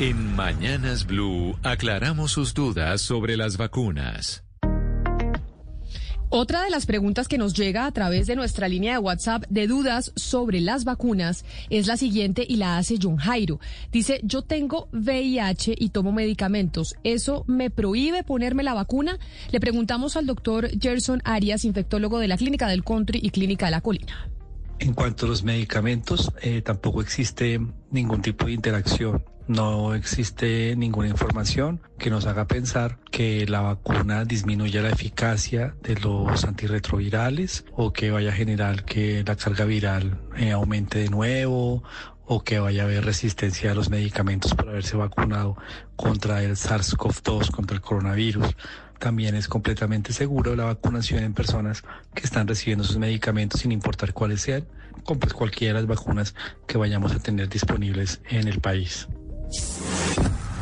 En Mañanas Blue aclaramos sus dudas sobre las vacunas. Otra de las preguntas que nos llega a través de nuestra línea de WhatsApp de dudas sobre las vacunas es la siguiente y la hace John Jairo. Dice, yo tengo VIH y tomo medicamentos. ¿Eso me prohíbe ponerme la vacuna? Le preguntamos al doctor Gerson Arias, infectólogo de la Clínica del Country y Clínica de la Colina. En cuanto a los medicamentos, eh, tampoco existe ningún tipo de interacción. No existe ninguna información que nos haga pensar que la vacuna disminuya la eficacia de los antirretrovirales o que vaya a generar que la carga viral eh, aumente de nuevo o que vaya a haber resistencia a los medicamentos por haberse vacunado contra el SARS-CoV-2, contra el coronavirus. También es completamente seguro la vacunación en personas que están recibiendo sus medicamentos sin importar cuáles sean, con pues cualquiera de las vacunas que vayamos a tener disponibles en el país.